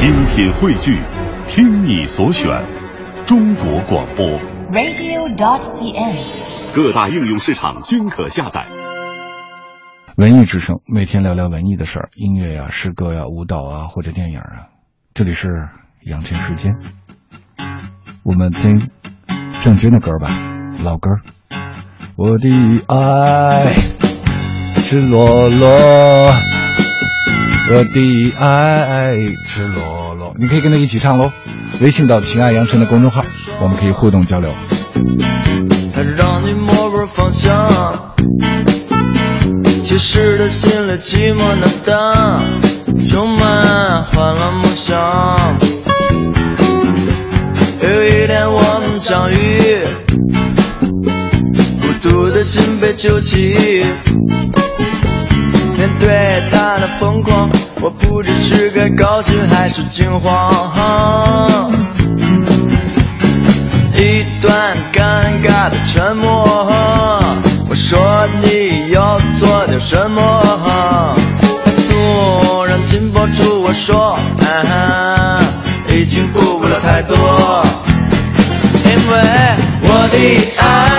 精品汇聚，听你所选，中国广播。radio.dot.cn，。各大应用市场均可下载。文艺之声，每天聊聊文艺的事儿，音乐呀、诗歌呀、舞蹈啊，或者电影啊。这里是养成时间，我们听郑钧的歌吧，老歌。我的爱赤裸裸，我的爱赤裸裸。你可以跟他一起唱喽。微信到“情爱杨晨”的公众号，我们可以互动交流。它让你模糊方向，其实他心里寂寞难当，充满欢乐梦想。有一天我们相遇，孤独的心被揪起，疯狂，我不知是该高兴还是惊慌。一段尴尬的沉默，我说你要做点什么，突然紧抱住我说，啊，已经顾不了太多，因为我的爱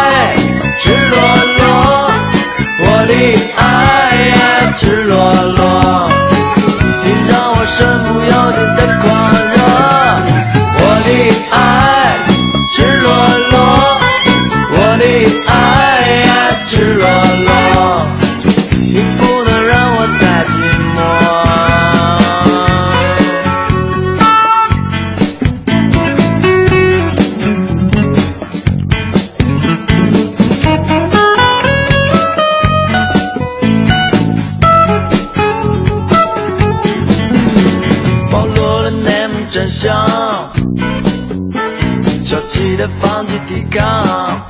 记得放弃抵抗。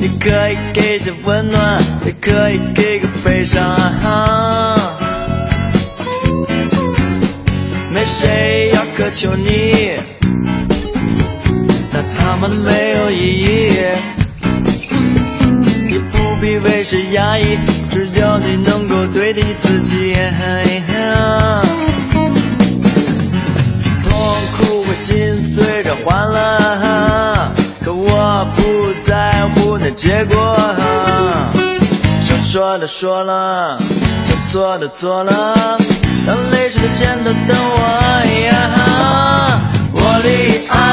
你可以给些温暖，也可以给个悲伤。没谁要苛求你，那他们没有意义。也不必为谁压抑，只要你能够对你自己。随着欢乐，可我不在乎那结果。想说的说了，想做的做了，当泪水的肩头等我呀。我的爱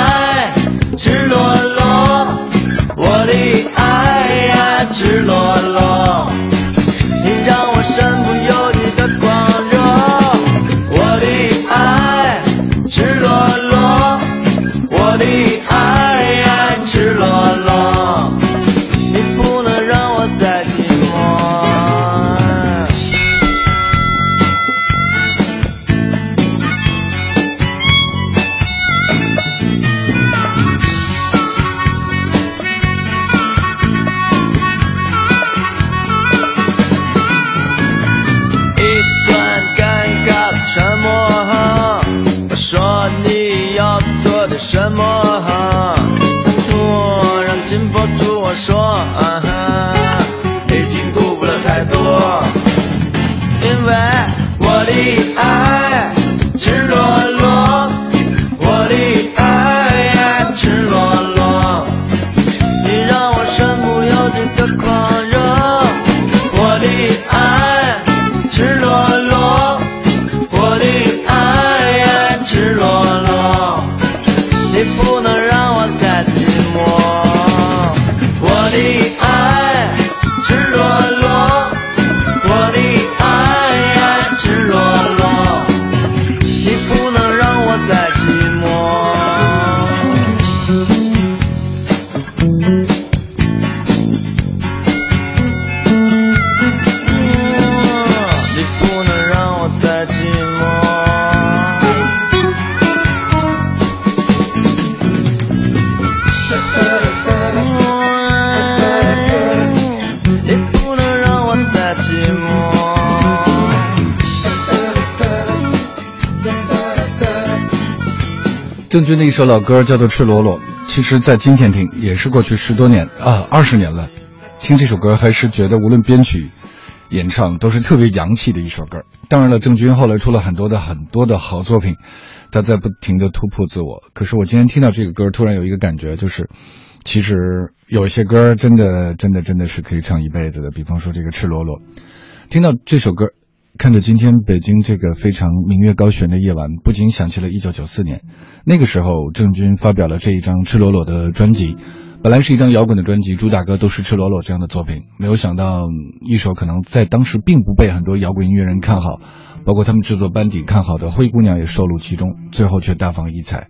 郑钧的一首老歌叫做《赤裸裸》，其实，在今天听也是过去十多年啊，二十年了。听这首歌还是觉得无论编曲，演唱，都是特别洋气的一首歌。当然了，郑钧后来出了很多的很多的好作品，他在不停的突破自我。可是我今天听到这个歌，突然有一个感觉，就是其实有一些歌真的真的真的是可以唱一辈子的。比方说这个《赤裸裸》，听到这首歌。看着今天北京这个非常明月高悬的夜晚，不禁想起了一九九四年，那个时候郑钧发表了这一张《赤裸裸》的专辑，本来是一张摇滚的专辑，主打歌都是《赤裸裸》这样的作品，没有想到一首可能在当时并不被很多摇滚音乐人看好，包括他们制作班底看好的《灰姑娘》也收录其中，最后却大放异彩。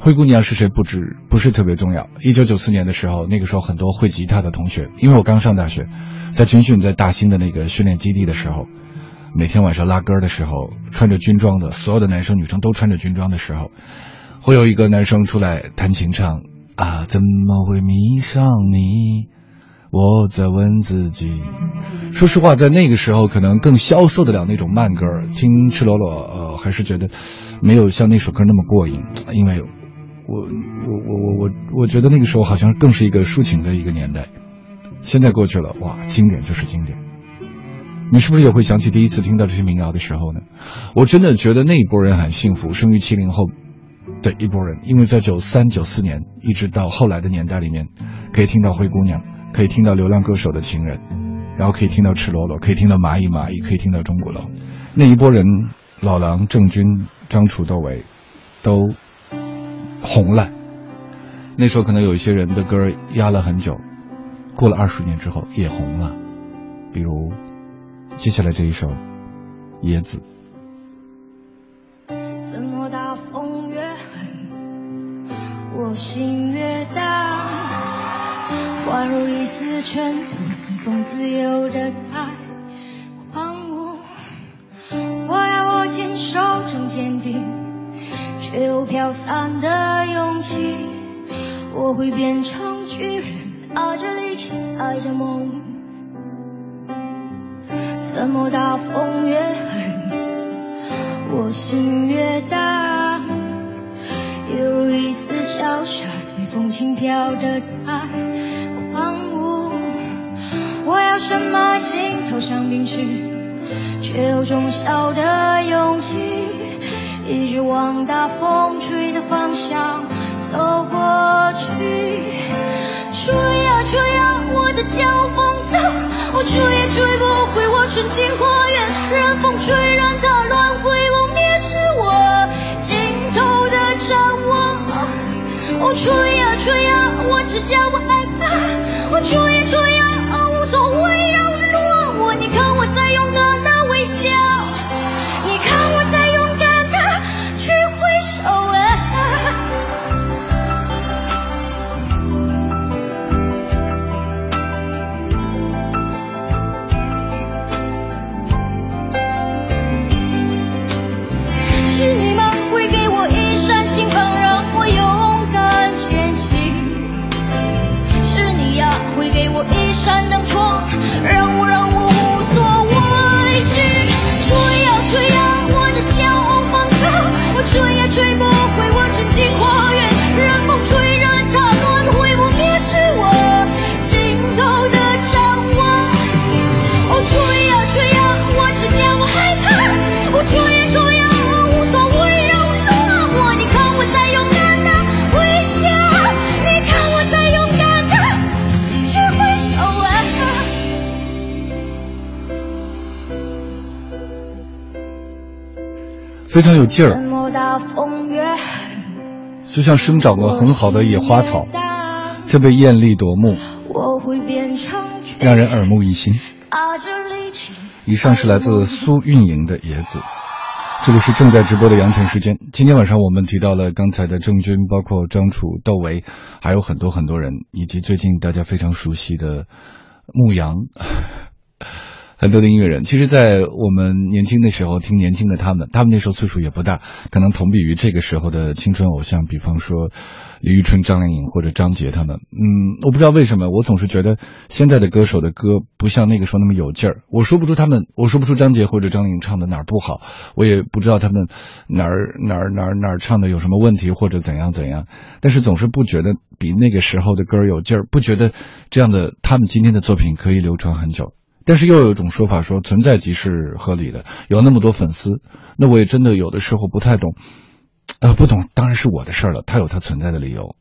《灰姑娘》是谁不知，不是特别重要。一九九四年的时候，那个时候很多会吉他的同学，因为我刚上大学，在军训在大兴的那个训练基地的时候。每天晚上拉歌的时候，穿着军装的所有的男生女生都穿着军装的时候，会有一个男生出来弹琴唱啊，怎么会迷上你？我在问自己。说实话，在那个时候可能更消受得了那种慢歌，听赤裸裸，呃，还是觉得没有像那首歌那么过瘾，因为我我我我我我觉得那个时候好像更是一个抒情的一个年代。现在过去了，哇，经典就是经典。你是不是也会想起第一次听到这些民谣的时候呢？我真的觉得那一波人很幸福，生于七零后的一波人，因为在九三九四年一直到后来的年代里面，可以听到灰姑娘，可以听到流浪歌手的情人，然后可以听到赤裸裸，可以听到蚂蚁蚂蚁，可以听到钟鼓楼，那一波人，老狼、郑钧、张楚、窦唯，都红了。那时候可能有一些人的歌压了很久，过了二十年之后也红了，比如。接下来这一首《椰子》。怎么大风越狠，我心越大，宛如一丝尘土，随风自由的在狂舞。我要握紧手中坚定，却又飘散的勇气。我会变成巨人，拿着力气，踩着梦。大风越狠，我心越大，犹如一丝小沙，随风轻飘的在狂舞。我要什么心头上冰去，却有种小的勇气，一直往大风吹的方向经过。非常有劲儿，就像生长了很好的野花草，特别艳丽夺目，让人耳目一新。以上是来自苏运莹的《野子》，这里是正在直播的羊城时间。今天晚上我们提到了刚才的郑钧，包括张楚、窦唯，还有很多很多人，以及最近大家非常熟悉的牧羊。很多的音乐人，其实，在我们年轻的时候听年轻的他们，他们那时候岁数也不大，可能同比于这个时候的青春偶像，比方说李宇春、张靓颖或者张杰他们。嗯，我不知道为什么，我总是觉得现在的歌手的歌不像那个时候那么有劲儿。我说不出他们，我说不出张杰或者张靓颖唱的哪儿不好，我也不知道他们哪儿哪儿哪儿哪儿唱的有什么问题或者怎样怎样，但是总是不觉得比那个时候的歌有劲儿，不觉得这样的他们今天的作品可以流传很久。但是又有一种说法说存在即是合理的，有那么多粉丝，那我也真的有的时候不太懂，啊、不懂当然是我的事儿了，他有他存在的理由。